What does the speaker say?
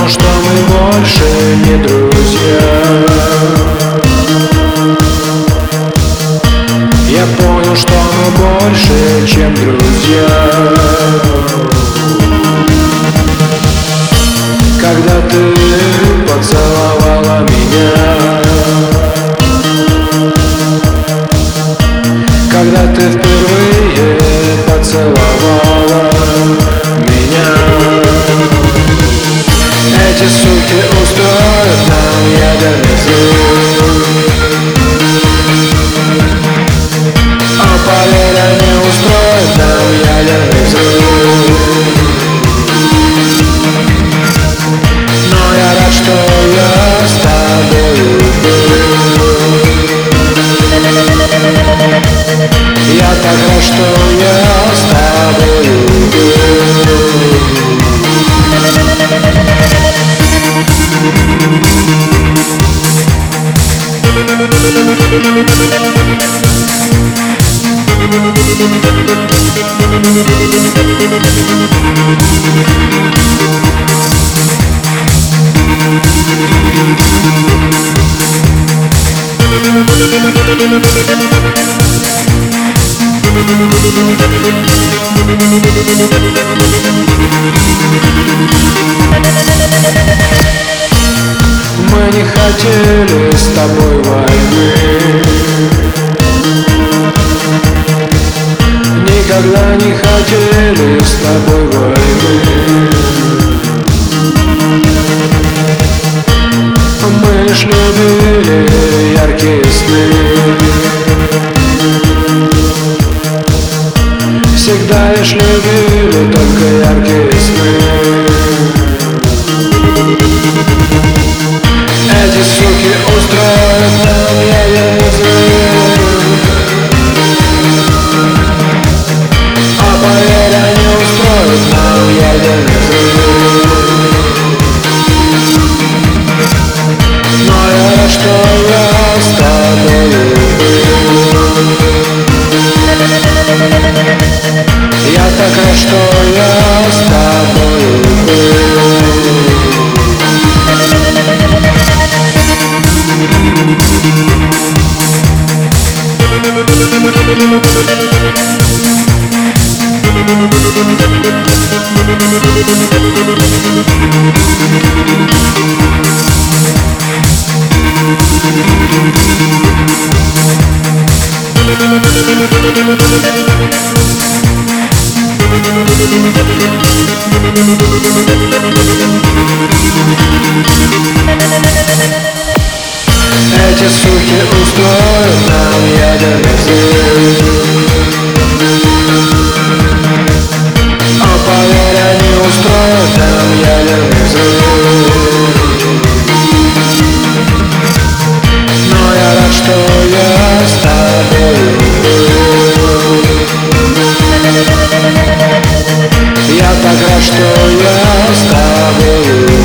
Понял, что мы больше не друзья. Я понял, что мы больше, чем друзья. Когда ты поцеловала меня Мы не хотели с тобой войны Никогда не хотели с тобой войны. Мы лишь любили яркие сны. Всегда лишь любили Эти суки устроят нам ядерный взрыв пока что я с тобой